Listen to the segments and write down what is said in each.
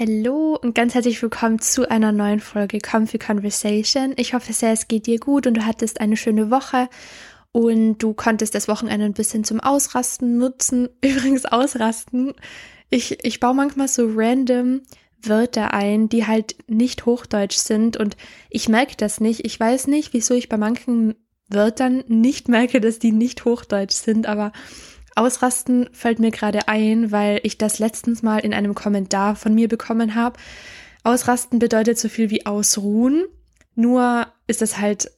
Hallo und ganz herzlich willkommen zu einer neuen Folge Comfy Conversation. Ich hoffe sehr, es geht dir gut und du hattest eine schöne Woche und du konntest das Wochenende ein bisschen zum Ausrasten nutzen. Übrigens ausrasten. Ich, ich baue manchmal so random Wörter ein, die halt nicht Hochdeutsch sind und ich merke das nicht. Ich weiß nicht, wieso ich bei manchen Wörtern nicht merke, dass die nicht Hochdeutsch sind, aber Ausrasten fällt mir gerade ein, weil ich das letztens mal in einem Kommentar von mir bekommen habe. Ausrasten bedeutet so viel wie ausruhen, nur ist das halt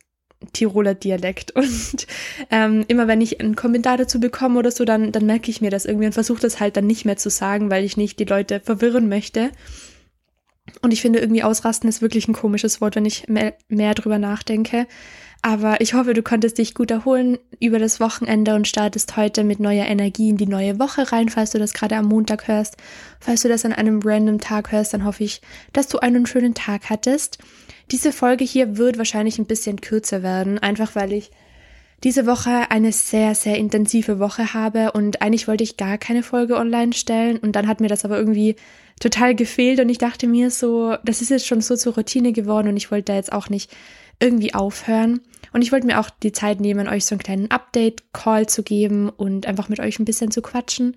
Tiroler Dialekt. Und ähm, immer wenn ich einen Kommentar dazu bekomme oder so, dann, dann merke ich mir das irgendwie und versuche das halt dann nicht mehr zu sagen, weil ich nicht die Leute verwirren möchte. Und ich finde irgendwie ausrasten ist wirklich ein komisches Wort, wenn ich mehr, mehr drüber nachdenke. Aber ich hoffe, du konntest dich gut erholen über das Wochenende und startest heute mit neuer Energie in die neue Woche rein, falls du das gerade am Montag hörst. Falls du das an einem random Tag hörst, dann hoffe ich, dass du einen schönen Tag hattest. Diese Folge hier wird wahrscheinlich ein bisschen kürzer werden, einfach weil ich diese Woche eine sehr, sehr intensive Woche habe und eigentlich wollte ich gar keine Folge online stellen und dann hat mir das aber irgendwie total gefehlt und ich dachte mir so, das ist jetzt schon so zur Routine geworden und ich wollte da jetzt auch nicht irgendwie aufhören. Und ich wollte mir auch die Zeit nehmen, euch so einen kleinen Update-Call zu geben und einfach mit euch ein bisschen zu quatschen.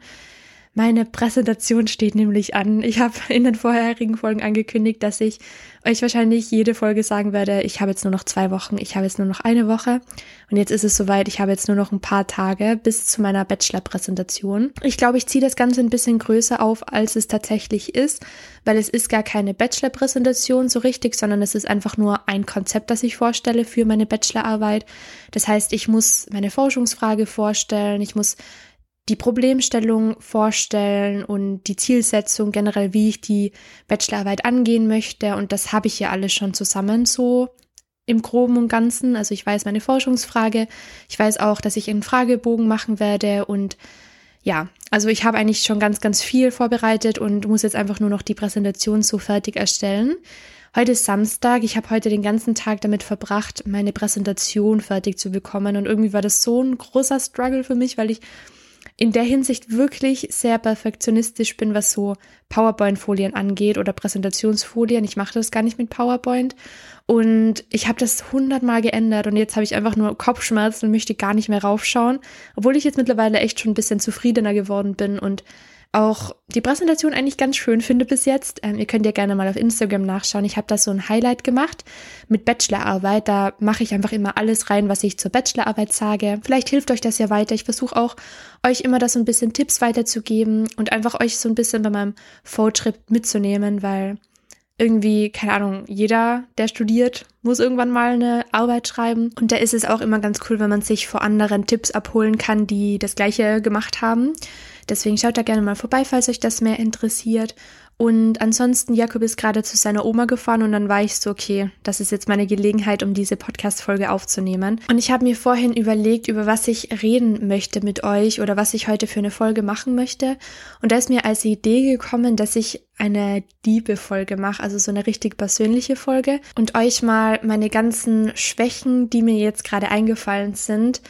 Meine Präsentation steht nämlich an. Ich habe in den vorherigen Folgen angekündigt, dass ich euch wahrscheinlich jede Folge sagen werde, ich habe jetzt nur noch zwei Wochen, ich habe jetzt nur noch eine Woche und jetzt ist es soweit, ich habe jetzt nur noch ein paar Tage bis zu meiner Bachelor-Präsentation. Ich glaube, ich ziehe das Ganze ein bisschen größer auf, als es tatsächlich ist, weil es ist gar keine Bachelor-Präsentation so richtig, sondern es ist einfach nur ein Konzept, das ich vorstelle für meine Bachelorarbeit. Das heißt, ich muss meine Forschungsfrage vorstellen, ich muss die Problemstellung vorstellen und die Zielsetzung generell, wie ich die Bachelorarbeit angehen möchte. Und das habe ich ja alles schon zusammen so im Groben und Ganzen. Also ich weiß meine Forschungsfrage. Ich weiß auch, dass ich einen Fragebogen machen werde und ja, also ich habe eigentlich schon ganz, ganz viel vorbereitet und muss jetzt einfach nur noch die Präsentation so fertig erstellen. Heute ist Samstag. Ich habe heute den ganzen Tag damit verbracht, meine Präsentation fertig zu bekommen. Und irgendwie war das so ein großer Struggle für mich, weil ich in der Hinsicht wirklich sehr perfektionistisch bin, was so PowerPoint-Folien angeht oder Präsentationsfolien. Ich mache das gar nicht mit PowerPoint. Und ich habe das hundertmal geändert und jetzt habe ich einfach nur Kopfschmerzen und möchte gar nicht mehr raufschauen, obwohl ich jetzt mittlerweile echt schon ein bisschen zufriedener geworden bin und auch die Präsentation eigentlich ganz schön finde bis jetzt. Ähm, ihr könnt ja gerne mal auf Instagram nachschauen. Ich habe da so ein Highlight gemacht mit Bachelorarbeit. Da mache ich einfach immer alles rein, was ich zur Bachelorarbeit sage. Vielleicht hilft euch das ja weiter. Ich versuche auch, euch immer da so ein bisschen Tipps weiterzugeben und einfach euch so ein bisschen bei meinem Fortschritt mitzunehmen, weil irgendwie, keine Ahnung, jeder, der studiert, muss irgendwann mal eine Arbeit schreiben. Und da ist es auch immer ganz cool, wenn man sich vor anderen Tipps abholen kann, die das gleiche gemacht haben. Deswegen schaut da gerne mal vorbei, falls euch das mehr interessiert. Und ansonsten, Jakob ist gerade zu seiner Oma gefahren und dann war ich so, okay, das ist jetzt meine Gelegenheit, um diese Podcast-Folge aufzunehmen. Und ich habe mir vorhin überlegt, über was ich reden möchte mit euch oder was ich heute für eine Folge machen möchte. Und da ist mir als Idee gekommen, dass ich eine Diebe-Folge mache, also so eine richtig persönliche Folge und euch mal meine ganzen Schwächen, die mir jetzt gerade eingefallen sind,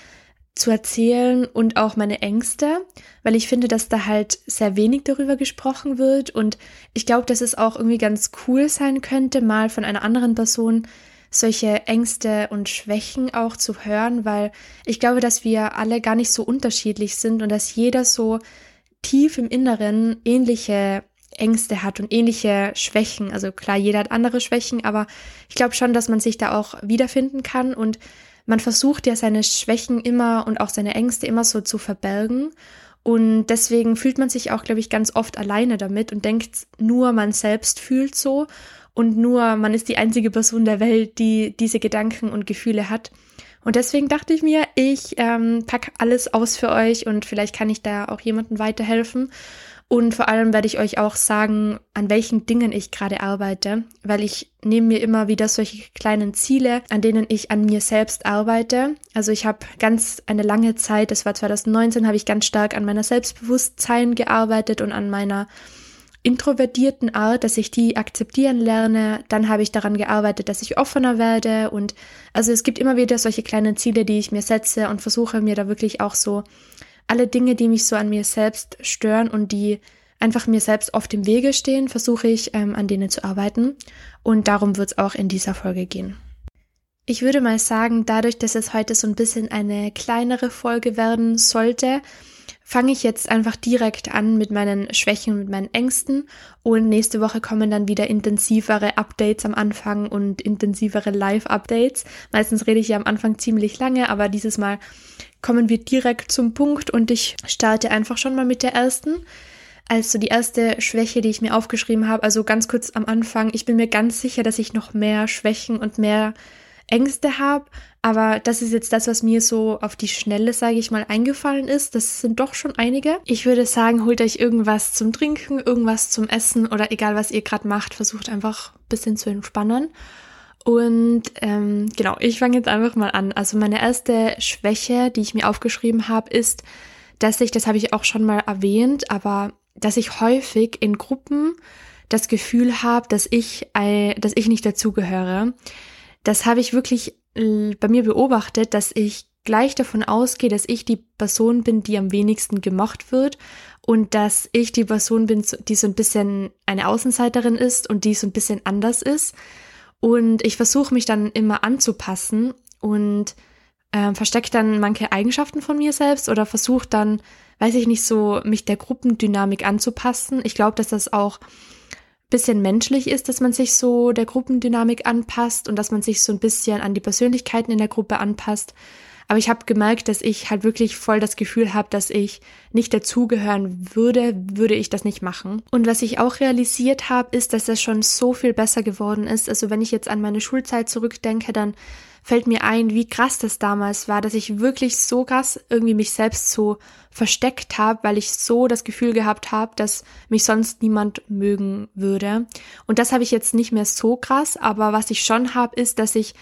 zu erzählen und auch meine Ängste, weil ich finde, dass da halt sehr wenig darüber gesprochen wird und ich glaube, dass es auch irgendwie ganz cool sein könnte, mal von einer anderen Person solche Ängste und Schwächen auch zu hören, weil ich glaube, dass wir alle gar nicht so unterschiedlich sind und dass jeder so tief im Inneren ähnliche Ängste hat und ähnliche Schwächen. Also klar, jeder hat andere Schwächen, aber ich glaube schon, dass man sich da auch wiederfinden kann und man versucht ja seine Schwächen immer und auch seine Ängste immer so zu verbergen. Und deswegen fühlt man sich auch, glaube ich, ganz oft alleine damit und denkt, nur man selbst fühlt so und nur man ist die einzige Person der Welt, die diese Gedanken und Gefühle hat. Und deswegen dachte ich mir, ich ähm, packe alles aus für euch und vielleicht kann ich da auch jemandem weiterhelfen. Und vor allem werde ich euch auch sagen, an welchen Dingen ich gerade arbeite, weil ich nehme mir immer wieder solche kleinen Ziele, an denen ich an mir selbst arbeite. Also ich habe ganz eine lange Zeit, das war 2019, habe ich ganz stark an meiner Selbstbewusstsein gearbeitet und an meiner introvertierten Art, dass ich die akzeptieren lerne. Dann habe ich daran gearbeitet, dass ich offener werde. Und also es gibt immer wieder solche kleinen Ziele, die ich mir setze und versuche mir da wirklich auch so alle Dinge, die mich so an mir selbst stören und die einfach mir selbst oft im Wege stehen, versuche ich ähm, an denen zu arbeiten. Und darum wird es auch in dieser Folge gehen. Ich würde mal sagen, dadurch, dass es heute so ein bisschen eine kleinere Folge werden sollte, fange ich jetzt einfach direkt an mit meinen Schwächen, mit meinen Ängsten und nächste Woche kommen dann wieder intensivere Updates am Anfang und intensivere Live-Updates. Meistens rede ich ja am Anfang ziemlich lange, aber dieses Mal kommen wir direkt zum Punkt und ich starte einfach schon mal mit der ersten. Also die erste Schwäche, die ich mir aufgeschrieben habe, also ganz kurz am Anfang, ich bin mir ganz sicher, dass ich noch mehr Schwächen und mehr Ängste habe, aber das ist jetzt das, was mir so auf die Schnelle, sage ich mal, eingefallen ist. Das sind doch schon einige. Ich würde sagen, holt euch irgendwas zum Trinken, irgendwas zum Essen oder egal, was ihr gerade macht, versucht einfach ein bisschen zu entspannen. Und ähm, genau, ich fange jetzt einfach mal an. Also meine erste Schwäche, die ich mir aufgeschrieben habe, ist, dass ich, das habe ich auch schon mal erwähnt, aber dass ich häufig in Gruppen das Gefühl habe, dass ich, dass ich nicht dazugehöre das habe ich wirklich äh, bei mir beobachtet, dass ich gleich davon ausgehe, dass ich die Person bin, die am wenigsten gemocht wird und dass ich die Person bin, die so ein bisschen eine Außenseiterin ist und die so ein bisschen anders ist. Und ich versuche mich dann immer anzupassen und äh, verstecke dann manche Eigenschaften von mir selbst oder versuche dann, weiß ich nicht, so mich der Gruppendynamik anzupassen. Ich glaube, dass das auch bisschen menschlich ist, dass man sich so der Gruppendynamik anpasst und dass man sich so ein bisschen an die Persönlichkeiten in der Gruppe anpasst. Aber ich habe gemerkt, dass ich halt wirklich voll das Gefühl habe, dass ich nicht dazugehören würde, würde ich das nicht machen. Und was ich auch realisiert habe, ist, dass das schon so viel besser geworden ist. Also wenn ich jetzt an meine Schulzeit zurückdenke, dann fällt mir ein, wie krass das damals war, dass ich wirklich so krass irgendwie mich selbst so versteckt habe, weil ich so das Gefühl gehabt habe, dass mich sonst niemand mögen würde. Und das habe ich jetzt nicht mehr so krass, aber was ich schon habe, ist, dass ich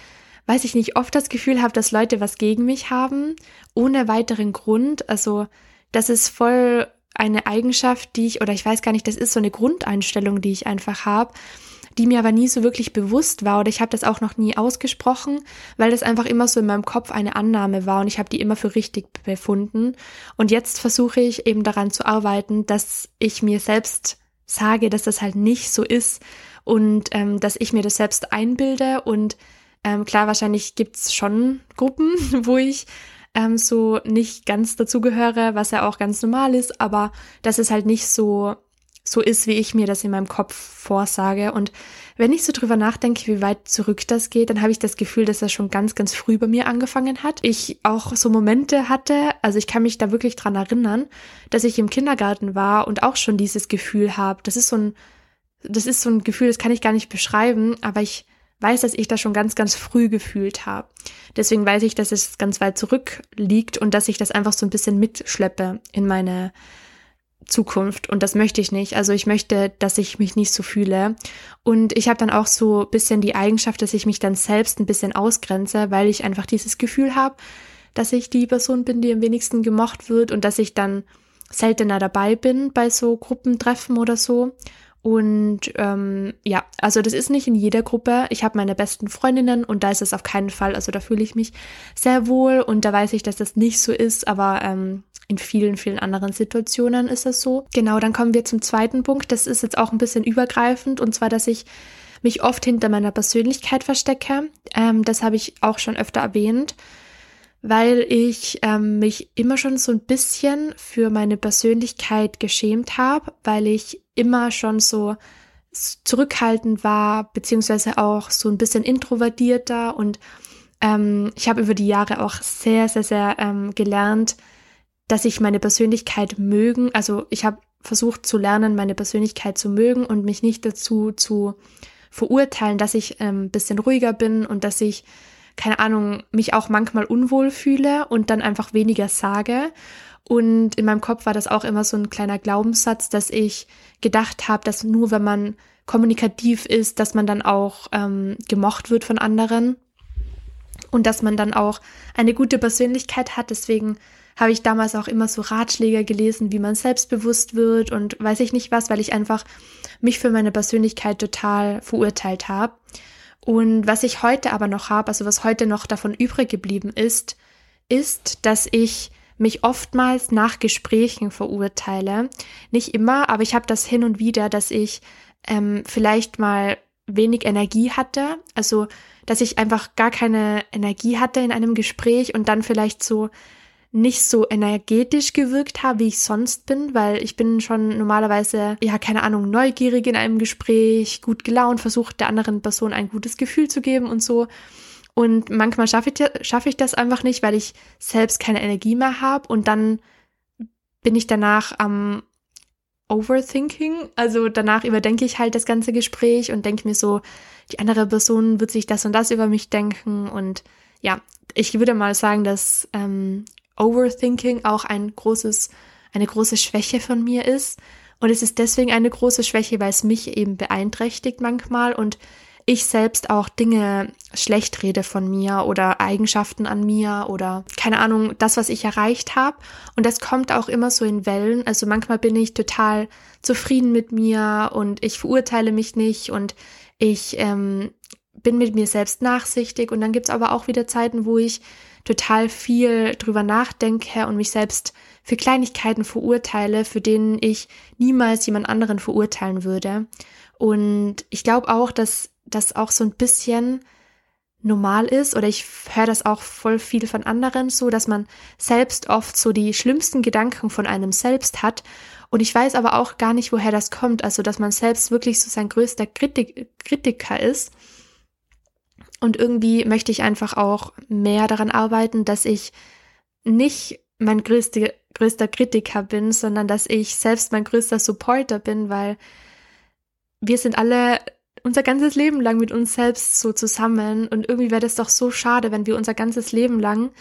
weiß ich nicht, oft das Gefühl habe, dass Leute was gegen mich haben, ohne weiteren Grund. Also, das ist voll eine Eigenschaft, die ich, oder ich weiß gar nicht, das ist so eine Grundeinstellung, die ich einfach habe, die mir aber nie so wirklich bewusst war oder ich habe das auch noch nie ausgesprochen, weil das einfach immer so in meinem Kopf eine Annahme war und ich habe die immer für richtig befunden. Und jetzt versuche ich eben daran zu arbeiten, dass ich mir selbst sage, dass das halt nicht so ist und ähm, dass ich mir das selbst einbilde und ähm, klar, wahrscheinlich gibt's schon Gruppen, wo ich ähm, so nicht ganz dazugehöre, was ja auch ganz normal ist, aber dass es halt nicht so so ist, wie ich mir das in meinem Kopf vorsage. Und wenn ich so drüber nachdenke, wie weit zurück das geht, dann habe ich das Gefühl, dass das schon ganz, ganz früh bei mir angefangen hat. Ich auch so Momente hatte, also ich kann mich da wirklich dran erinnern, dass ich im Kindergarten war und auch schon dieses Gefühl habe. Das ist so ein, das ist so ein Gefühl, das kann ich gar nicht beschreiben, aber ich weiß, dass ich das schon ganz, ganz früh gefühlt habe. Deswegen weiß ich, dass es ganz weit zurückliegt und dass ich das einfach so ein bisschen mitschleppe in meine Zukunft und das möchte ich nicht. Also ich möchte, dass ich mich nicht so fühle. Und ich habe dann auch so bisschen die Eigenschaft, dass ich mich dann selbst ein bisschen ausgrenze, weil ich einfach dieses Gefühl habe, dass ich die Person bin, die am wenigsten gemocht wird und dass ich dann seltener dabei bin bei so Gruppentreffen oder so. Und ähm, ja, also das ist nicht in jeder Gruppe. Ich habe meine besten Freundinnen und da ist es auf keinen Fall. Also da fühle ich mich sehr wohl und da weiß ich, dass das nicht so ist. Aber ähm, in vielen, vielen anderen Situationen ist es so. Genau, dann kommen wir zum zweiten Punkt. Das ist jetzt auch ein bisschen übergreifend und zwar, dass ich mich oft hinter meiner Persönlichkeit verstecke. Ähm, das habe ich auch schon öfter erwähnt, weil ich ähm, mich immer schon so ein bisschen für meine Persönlichkeit geschämt habe, weil ich immer schon so zurückhaltend war, beziehungsweise auch so ein bisschen introvertierter und ähm, ich habe über die Jahre auch sehr, sehr, sehr ähm, gelernt, dass ich meine Persönlichkeit mögen, also ich habe versucht zu lernen, meine Persönlichkeit zu mögen und mich nicht dazu zu verurteilen, dass ich ein ähm, bisschen ruhiger bin und dass ich, keine Ahnung, mich auch manchmal unwohl fühle und dann einfach weniger sage. Und in meinem Kopf war das auch immer so ein kleiner Glaubenssatz, dass ich gedacht habe, dass nur wenn man kommunikativ ist, dass man dann auch ähm, gemocht wird von anderen und dass man dann auch eine gute Persönlichkeit hat. Deswegen habe ich damals auch immer so Ratschläge gelesen, wie man selbstbewusst wird und weiß ich nicht was, weil ich einfach mich für meine Persönlichkeit total verurteilt habe. Und was ich heute aber noch habe, also was heute noch davon übrig geblieben ist, ist, dass ich mich oftmals nach Gesprächen verurteile. Nicht immer, aber ich habe das hin und wieder, dass ich ähm, vielleicht mal wenig Energie hatte. Also, dass ich einfach gar keine Energie hatte in einem Gespräch und dann vielleicht so nicht so energetisch gewirkt habe, wie ich sonst bin, weil ich bin schon normalerweise, ja, keine Ahnung, neugierig in einem Gespräch, gut gelaunt, versucht der anderen Person ein gutes Gefühl zu geben und so. Und manchmal schaffe ich, schaffe ich das einfach nicht, weil ich selbst keine Energie mehr habe und dann bin ich danach am Overthinking. Also danach überdenke ich halt das ganze Gespräch und denke mir so, die andere Person wird sich das und das über mich denken. Und ja, ich würde mal sagen, dass ähm, Overthinking auch ein großes, eine große Schwäche von mir ist. Und es ist deswegen eine große Schwäche, weil es mich eben beeinträchtigt manchmal und ich selbst auch Dinge schlecht rede von mir oder Eigenschaften an mir oder keine Ahnung, das, was ich erreicht habe. Und das kommt auch immer so in Wellen. Also manchmal bin ich total zufrieden mit mir und ich verurteile mich nicht und ich ähm, bin mit mir selbst nachsichtig. Und dann gibt's aber auch wieder Zeiten, wo ich total viel drüber nachdenke und mich selbst für Kleinigkeiten verurteile, für denen ich niemals jemand anderen verurteilen würde. Und ich glaube auch, dass das auch so ein bisschen normal ist oder ich höre das auch voll viel von anderen so, dass man selbst oft so die schlimmsten Gedanken von einem selbst hat. Und ich weiß aber auch gar nicht, woher das kommt, also dass man selbst wirklich so sein größter Kritik Kritiker ist. Und irgendwie möchte ich einfach auch mehr daran arbeiten, dass ich nicht mein größte, größter Kritiker bin, sondern dass ich selbst mein größter Supporter bin, weil wir sind alle unser ganzes Leben lang mit uns selbst so zusammen und irgendwie wäre das doch so schade, wenn wir unser ganzes Leben lang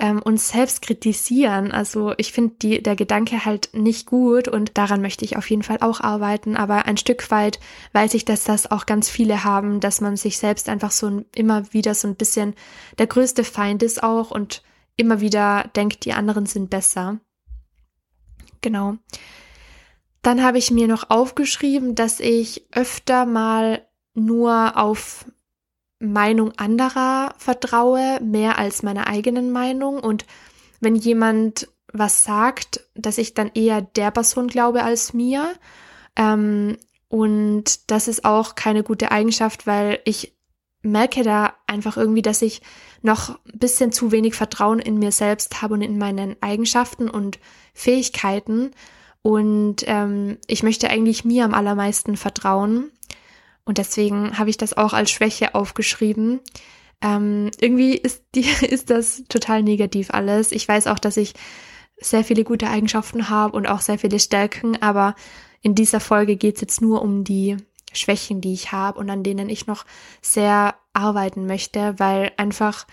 ähm, uns selbst kritisieren. Also ich finde der Gedanke halt nicht gut und daran möchte ich auf jeden Fall auch arbeiten. Aber ein Stück weit weiß ich, dass das auch ganz viele haben, dass man sich selbst einfach so immer wieder so ein bisschen der größte Feind ist auch und immer wieder denkt, die anderen sind besser. Genau. Dann habe ich mir noch aufgeschrieben, dass ich öfter mal nur auf Meinung anderer vertraue, mehr als meiner eigenen Meinung. Und wenn jemand was sagt, dass ich dann eher der Person glaube als mir. Ähm, und das ist auch keine gute Eigenschaft, weil ich merke da einfach irgendwie, dass ich noch ein bisschen zu wenig Vertrauen in mir selbst habe und in meinen Eigenschaften und Fähigkeiten. Und ähm, ich möchte eigentlich mir am allermeisten vertrauen. Und deswegen habe ich das auch als Schwäche aufgeschrieben. Ähm, irgendwie ist, die, ist das total negativ alles. Ich weiß auch, dass ich sehr viele gute Eigenschaften habe und auch sehr viele Stärken, aber in dieser Folge geht es jetzt nur um die Schwächen, die ich habe und an denen ich noch sehr arbeiten möchte, weil einfach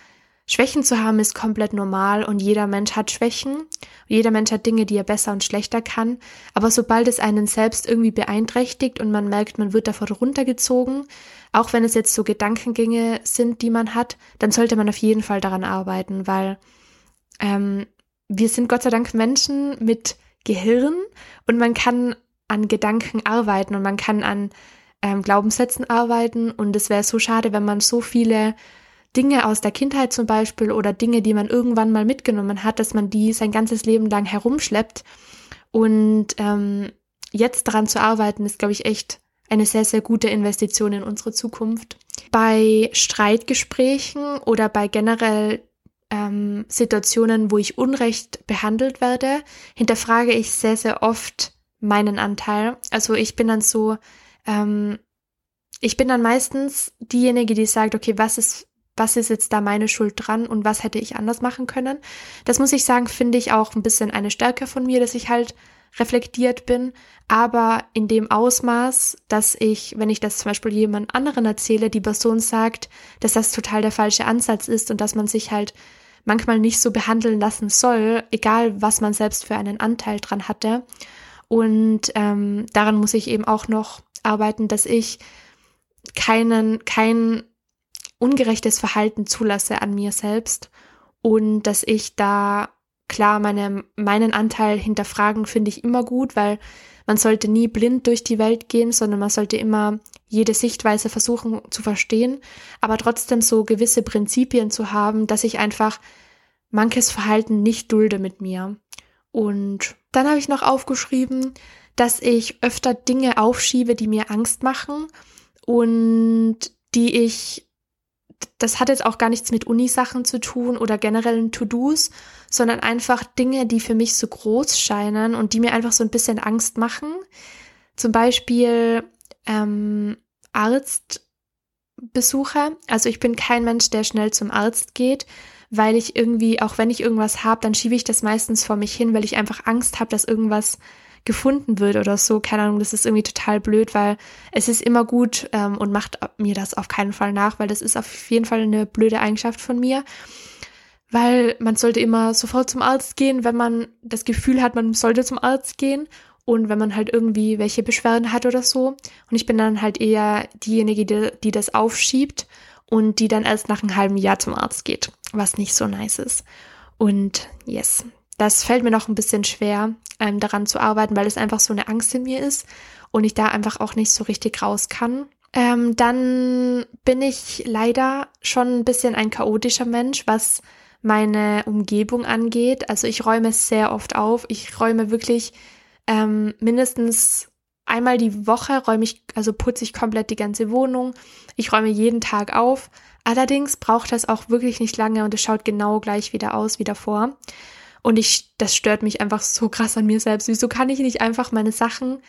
Schwächen zu haben ist komplett normal und jeder Mensch hat Schwächen. Jeder Mensch hat Dinge, die er besser und schlechter kann. Aber sobald es einen selbst irgendwie beeinträchtigt und man merkt, man wird davon runtergezogen, auch wenn es jetzt so Gedankengänge sind, die man hat, dann sollte man auf jeden Fall daran arbeiten, weil ähm, wir sind Gott sei Dank Menschen mit Gehirn und man kann an Gedanken arbeiten und man kann an ähm, Glaubenssätzen arbeiten und es wäre so schade, wenn man so viele Dinge aus der Kindheit zum Beispiel oder Dinge, die man irgendwann mal mitgenommen hat, dass man die sein ganzes Leben lang herumschleppt. Und ähm, jetzt daran zu arbeiten, ist, glaube ich, echt eine sehr, sehr gute Investition in unsere Zukunft. Bei Streitgesprächen oder bei generell ähm, Situationen, wo ich unrecht behandelt werde, hinterfrage ich sehr, sehr oft meinen Anteil. Also ich bin dann so, ähm, ich bin dann meistens diejenige, die sagt, okay, was ist was ist jetzt da meine Schuld dran und was hätte ich anders machen können. Das muss ich sagen, finde ich auch ein bisschen eine Stärke von mir, dass ich halt reflektiert bin, aber in dem Ausmaß, dass ich, wenn ich das zum Beispiel jemand anderen erzähle, die Person sagt, dass das total der falsche Ansatz ist und dass man sich halt manchmal nicht so behandeln lassen soll, egal was man selbst für einen Anteil dran hatte. Und ähm, daran muss ich eben auch noch arbeiten, dass ich keinen, kein ungerechtes Verhalten zulasse an mir selbst und dass ich da klar meine, meinen Anteil hinterfragen finde ich immer gut, weil man sollte nie blind durch die Welt gehen, sondern man sollte immer jede Sichtweise versuchen zu verstehen, aber trotzdem so gewisse Prinzipien zu haben, dass ich einfach manches Verhalten nicht dulde mit mir. Und dann habe ich noch aufgeschrieben, dass ich öfter Dinge aufschiebe, die mir Angst machen und die ich das hat jetzt auch gar nichts mit Unisachen zu tun oder generellen To-Dos, sondern einfach Dinge, die für mich so groß scheinen und die mir einfach so ein bisschen Angst machen. Zum Beispiel ähm, Arztbesuche. Also ich bin kein Mensch, der schnell zum Arzt geht, weil ich irgendwie, auch wenn ich irgendwas habe, dann schiebe ich das meistens vor mich hin, weil ich einfach Angst habe, dass irgendwas gefunden wird oder so. Keine Ahnung, das ist irgendwie total blöd, weil es ist immer gut ähm, und macht mir das auf keinen Fall nach, weil das ist auf jeden Fall eine blöde Eigenschaft von mir. Weil man sollte immer sofort zum Arzt gehen, wenn man das Gefühl hat, man sollte zum Arzt gehen und wenn man halt irgendwie welche Beschwerden hat oder so. Und ich bin dann halt eher diejenige, die, die das aufschiebt und die dann erst nach einem halben Jahr zum Arzt geht, was nicht so nice ist. Und yes, das fällt mir noch ein bisschen schwer, ähm, daran zu arbeiten, weil es einfach so eine Angst in mir ist und ich da einfach auch nicht so richtig raus kann. Ähm, dann bin ich leider schon ein bisschen ein chaotischer Mensch, was meine Umgebung angeht. Also ich räume sehr oft auf. Ich räume wirklich ähm, mindestens einmal die Woche räume ich, also putze ich komplett die ganze Wohnung. Ich räume jeden Tag auf. Allerdings braucht das auch wirklich nicht lange und es schaut genau gleich wieder aus wie davor. Und ich, das stört mich einfach so krass an mir selbst. Wieso kann ich nicht einfach meine Sachen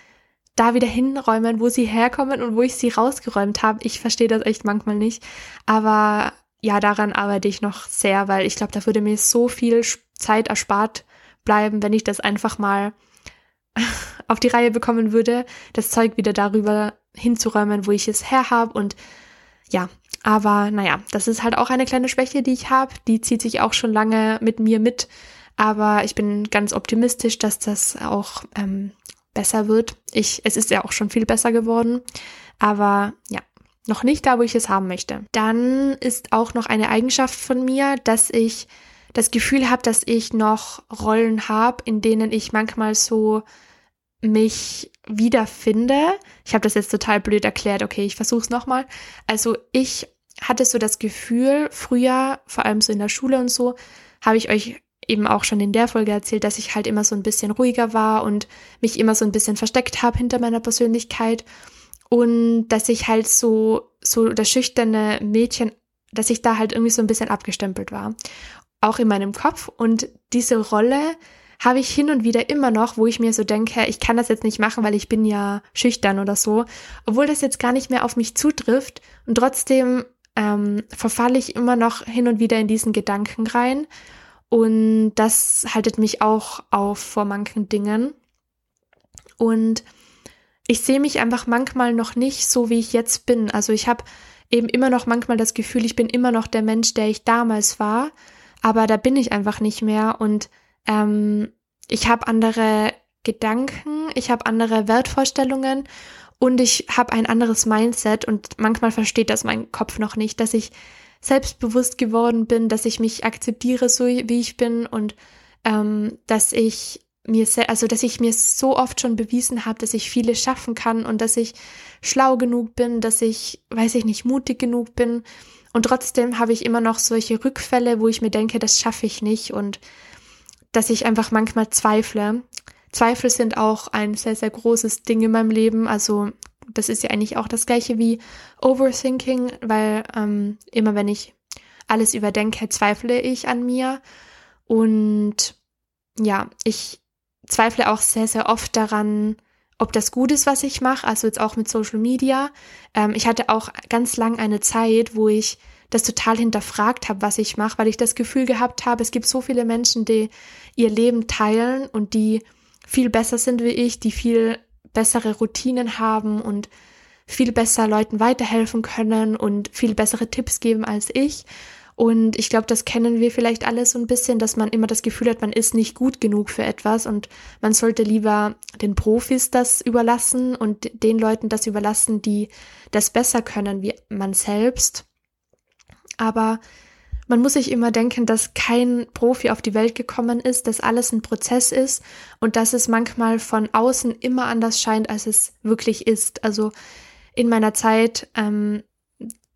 da wieder hinräumen, wo sie herkommen und wo ich sie rausgeräumt habe? Ich verstehe das echt manchmal nicht. Aber ja, daran arbeite ich noch sehr, weil ich glaube, da würde mir so viel Zeit erspart bleiben, wenn ich das einfach mal auf die Reihe bekommen würde, das Zeug wieder darüber hinzuräumen, wo ich es her habe und ja, aber naja, das ist halt auch eine kleine Schwäche, die ich habe. Die zieht sich auch schon lange mit mir mit. Aber ich bin ganz optimistisch, dass das auch ähm, besser wird. Ich, es ist ja auch schon viel besser geworden. Aber ja, noch nicht da, wo ich es haben möchte. Dann ist auch noch eine Eigenschaft von mir, dass ich das Gefühl habe, dass ich noch Rollen habe, in denen ich manchmal so mich wiederfinde. Ich habe das jetzt total blöd erklärt. Okay, ich versuche es nochmal. Also ich hatte so das Gefühl, früher, vor allem so in der Schule und so, habe ich euch eben auch schon in der Folge erzählt, dass ich halt immer so ein bisschen ruhiger war und mich immer so ein bisschen versteckt habe hinter meiner Persönlichkeit. Und dass ich halt so so das schüchterne Mädchen, dass ich da halt irgendwie so ein bisschen abgestempelt war, auch in meinem Kopf. Und diese Rolle habe ich hin und wieder immer noch, wo ich mir so denke, ich kann das jetzt nicht machen, weil ich bin ja schüchtern oder so, obwohl das jetzt gar nicht mehr auf mich zutrifft. Und trotzdem ähm, verfalle ich immer noch hin und wieder in diesen Gedanken rein und das haltet mich auch auf vor manchen Dingen. Und ich sehe mich einfach manchmal noch nicht so, wie ich jetzt bin. Also ich habe eben immer noch manchmal das Gefühl, ich bin immer noch der Mensch, der ich damals war, aber da bin ich einfach nicht mehr. Und ähm, ich habe andere Gedanken, ich habe andere Wertvorstellungen und ich habe ein anderes Mindset und manchmal versteht das mein Kopf noch nicht, dass ich selbstbewusst geworden bin, dass ich mich akzeptiere, so wie ich bin und ähm, dass ich mir, also dass ich mir so oft schon bewiesen habe, dass ich vieles schaffen kann und dass ich schlau genug bin, dass ich, weiß ich nicht, mutig genug bin. Und trotzdem habe ich immer noch solche Rückfälle, wo ich mir denke, das schaffe ich nicht und dass ich einfach manchmal zweifle. Zweifel sind auch ein sehr, sehr großes Ding in meinem Leben. Also das ist ja eigentlich auch das gleiche wie Overthinking, weil ähm, immer wenn ich alles überdenke, zweifle ich an mir. Und ja, ich zweifle auch sehr, sehr oft daran, ob das gut ist, was ich mache, also jetzt auch mit Social Media. Ähm, ich hatte auch ganz lang eine Zeit, wo ich das total hinterfragt habe, was ich mache, weil ich das Gefühl gehabt habe, es gibt so viele Menschen, die ihr Leben teilen und die viel besser sind wie ich, die viel bessere Routinen haben und viel besser Leuten weiterhelfen können und viel bessere Tipps geben als ich. Und ich glaube, das kennen wir vielleicht alle so ein bisschen, dass man immer das Gefühl hat, man ist nicht gut genug für etwas und man sollte lieber den Profis das überlassen und den Leuten das überlassen, die das besser können wie man selbst. Aber man muss sich immer denken, dass kein Profi auf die Welt gekommen ist, dass alles ein Prozess ist und dass es manchmal von außen immer anders scheint, als es wirklich ist. Also in meiner Zeit, ähm,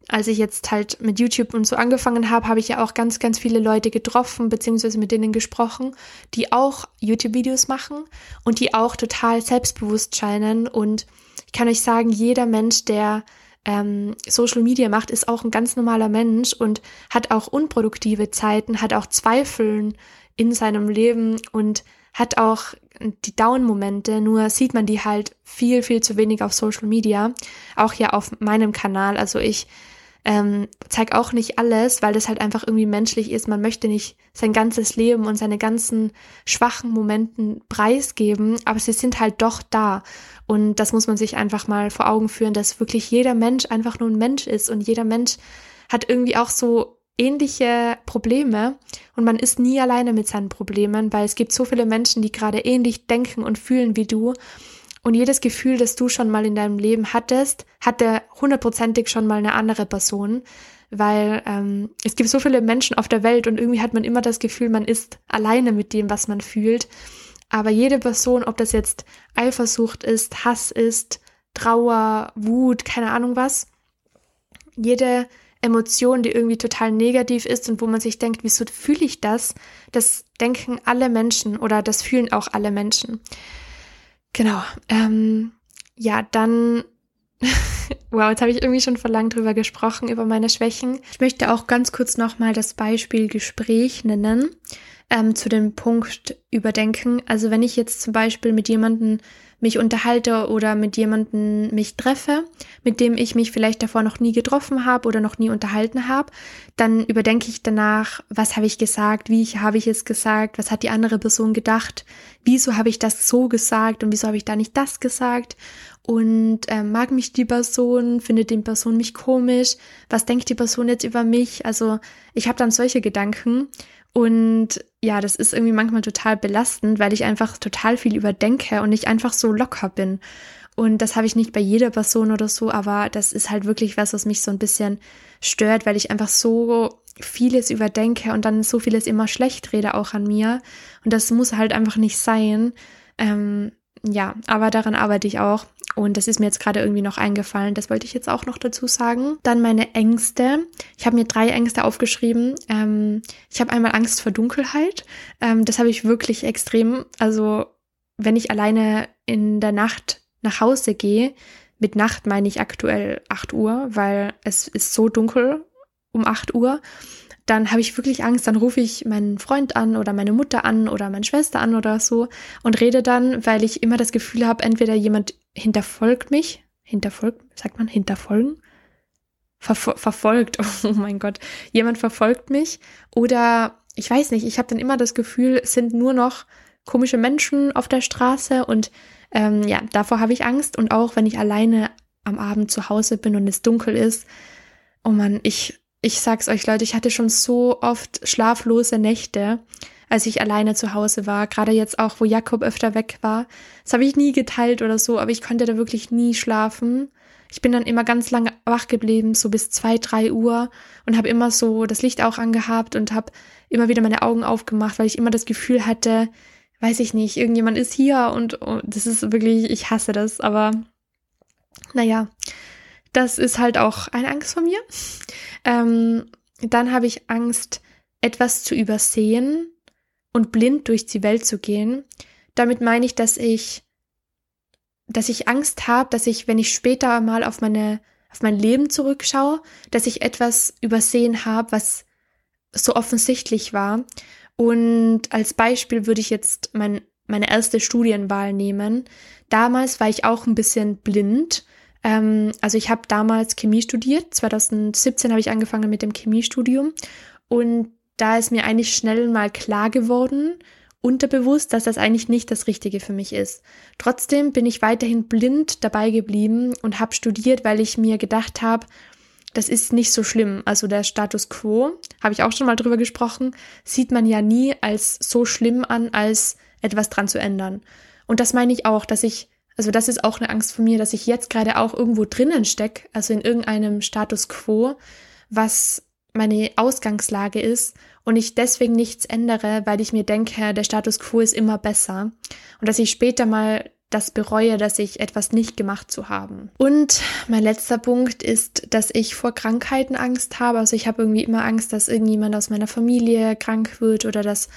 als ich jetzt halt mit YouTube und so angefangen habe, habe ich ja auch ganz, ganz viele Leute getroffen, beziehungsweise mit denen gesprochen, die auch YouTube-Videos machen und die auch total selbstbewusst scheinen. Und ich kann euch sagen, jeder Mensch, der ähm, Social Media macht, ist auch ein ganz normaler Mensch und hat auch unproduktive Zeiten, hat auch Zweifeln in seinem Leben und hat auch die Down-Momente, nur sieht man die halt viel, viel zu wenig auf Social Media. Auch hier auf meinem Kanal. Also ich ähm, zeige auch nicht alles, weil das halt einfach irgendwie menschlich ist. Man möchte nicht sein ganzes Leben und seine ganzen schwachen Momenten preisgeben, aber sie sind halt doch da. Und das muss man sich einfach mal vor Augen führen, dass wirklich jeder Mensch einfach nur ein Mensch ist und jeder Mensch hat irgendwie auch so ähnliche Probleme und man ist nie alleine mit seinen Problemen, weil es gibt so viele Menschen, die gerade ähnlich denken und fühlen wie du. Und jedes Gefühl, das du schon mal in deinem Leben hattest, hatte hundertprozentig schon mal eine andere Person, weil ähm, es gibt so viele Menschen auf der Welt und irgendwie hat man immer das Gefühl, man ist alleine mit dem, was man fühlt. Aber jede Person, ob das jetzt Eifersucht ist, Hass ist, Trauer, Wut, keine Ahnung was, jede Emotion, die irgendwie total negativ ist und wo man sich denkt, wieso fühle ich das? Das denken alle Menschen oder das fühlen auch alle Menschen. Genau. Ähm, ja, dann. wow, jetzt habe ich irgendwie schon vor lang drüber gesprochen, über meine Schwächen. Ich möchte auch ganz kurz nochmal das Beispiel Gespräch nennen ähm, zu dem Punkt überdenken. Also wenn ich jetzt zum Beispiel mit jemandem mich unterhalte oder mit jemandem mich treffe, mit dem ich mich vielleicht davor noch nie getroffen habe oder noch nie unterhalten habe, dann überdenke ich danach, was habe ich gesagt, wie habe ich es gesagt, was hat die andere Person gedacht, wieso habe ich das so gesagt und wieso habe ich da nicht das gesagt und äh, mag mich die Person, findet die Person mich komisch, was denkt die Person jetzt über mich? Also ich habe dann solche Gedanken und ja, das ist irgendwie manchmal total belastend, weil ich einfach total viel überdenke und nicht einfach so locker bin. Und das habe ich nicht bei jeder Person oder so, aber das ist halt wirklich was, was mich so ein bisschen stört, weil ich einfach so vieles überdenke und dann so vieles immer schlecht rede auch an mir. Und das muss halt einfach nicht sein. Ähm, ja, aber daran arbeite ich auch. Und das ist mir jetzt gerade irgendwie noch eingefallen. Das wollte ich jetzt auch noch dazu sagen. Dann meine Ängste. Ich habe mir drei Ängste aufgeschrieben. Ähm, ich habe einmal Angst vor Dunkelheit. Ähm, das habe ich wirklich extrem. Also wenn ich alleine in der Nacht nach Hause gehe, mit Nacht meine ich aktuell 8 Uhr, weil es ist so dunkel um 8 Uhr dann habe ich wirklich Angst, dann rufe ich meinen Freund an oder meine Mutter an oder meine Schwester an oder so und rede dann, weil ich immer das Gefühl habe, entweder jemand hinterfolgt mich, hinterfolgt, sagt man, hinterfolgen? Verfol verfolgt, oh mein Gott, jemand verfolgt mich oder ich weiß nicht, ich habe dann immer das Gefühl, es sind nur noch komische Menschen auf der Straße und ähm, ja, davor habe ich Angst und auch wenn ich alleine am Abend zu Hause bin und es dunkel ist, oh man, ich ich sag's euch, Leute, ich hatte schon so oft schlaflose Nächte, als ich alleine zu Hause war. Gerade jetzt auch, wo Jakob öfter weg war. Das habe ich nie geteilt oder so, aber ich konnte da wirklich nie schlafen. Ich bin dann immer ganz lange wach geblieben, so bis zwei, drei Uhr und habe immer so das Licht auch angehabt und habe immer wieder meine Augen aufgemacht, weil ich immer das Gefühl hatte, weiß ich nicht, irgendjemand ist hier und, und das ist wirklich, ich hasse das, aber naja, das ist halt auch eine Angst von mir. Ähm, dann habe ich Angst, etwas zu übersehen und blind durch die Welt zu gehen. Damit meine ich, dass ich, dass ich Angst habe, dass ich, wenn ich später mal auf meine, auf mein Leben zurückschaue, dass ich etwas übersehen habe, was so offensichtlich war. Und als Beispiel würde ich jetzt mein, meine erste Studienwahl nehmen. Damals war ich auch ein bisschen blind ähm, also ich habe damals Chemie studiert. 2017 habe ich angefangen mit dem Chemiestudium. Und da ist mir eigentlich schnell mal klar geworden, unterbewusst, dass das eigentlich nicht das Richtige für mich ist. Trotzdem bin ich weiterhin blind dabei geblieben und habe studiert, weil ich mir gedacht habe, das ist nicht so schlimm. Also der Status quo, habe ich auch schon mal drüber gesprochen, sieht man ja nie als so schlimm an, als etwas dran zu ändern. Und das meine ich auch, dass ich also das ist auch eine Angst von mir, dass ich jetzt gerade auch irgendwo drinnen stecke, also in irgendeinem Status quo, was meine Ausgangslage ist und ich deswegen nichts ändere, weil ich mir denke, der Status quo ist immer besser und dass ich später mal das bereue, dass ich etwas nicht gemacht zu haben. Und mein letzter Punkt ist, dass ich vor Krankheiten Angst habe. Also ich habe irgendwie immer Angst, dass irgendjemand aus meiner Familie krank wird oder dass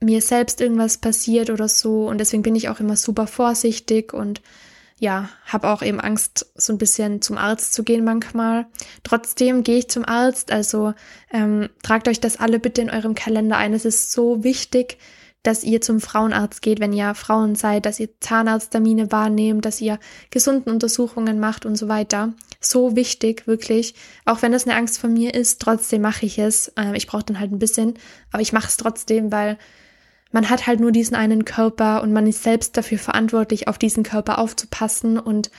mir selbst irgendwas passiert oder so. Und deswegen bin ich auch immer super vorsichtig und ja, habe auch eben Angst, so ein bisschen zum Arzt zu gehen manchmal. Trotzdem gehe ich zum Arzt, also ähm, tragt euch das alle bitte in eurem Kalender ein. Es ist so wichtig, dass ihr zum Frauenarzt geht, wenn ihr Frauen seid, dass ihr Zahnarzttermine wahrnehmt, dass ihr gesunden Untersuchungen macht und so weiter. So wichtig, wirklich. Auch wenn das eine Angst von mir ist, trotzdem mache ich es. Ähm, ich brauche dann halt ein bisschen, aber ich mache es trotzdem, weil man hat halt nur diesen einen Körper und man ist selbst dafür verantwortlich, auf diesen Körper aufzupassen. Und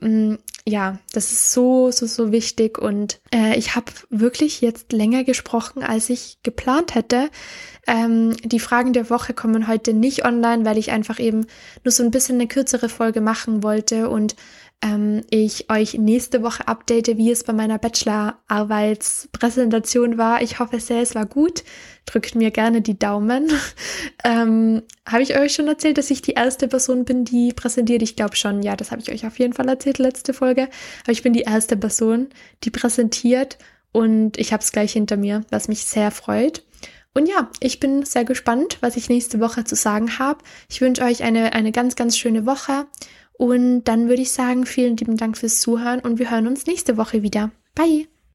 mh, mm, ja, das ist so, so, so wichtig. Und äh, ich habe wirklich jetzt länger gesprochen, als ich geplant hätte. Ähm, die Fragen der Woche kommen heute nicht online, weil ich einfach eben nur so ein bisschen eine kürzere Folge machen wollte. Und ähm, ich euch nächste Woche update, wie es bei meiner Bachelorarbeitspräsentation war. Ich hoffe sehr, es war gut. Drückt mir gerne die Daumen. ähm, habe ich euch schon erzählt, dass ich die erste Person bin, die präsentiert? Ich glaube schon, ja, das habe ich euch auf jeden Fall erzählt, letzte Folge. Aber ich bin die erste Person, die präsentiert und ich habe es gleich hinter mir, was mich sehr freut. Und ja, ich bin sehr gespannt, was ich nächste Woche zu sagen habe. Ich wünsche euch eine, eine ganz, ganz schöne Woche und dann würde ich sagen, vielen lieben Dank fürs Zuhören und wir hören uns nächste Woche wieder. Bye!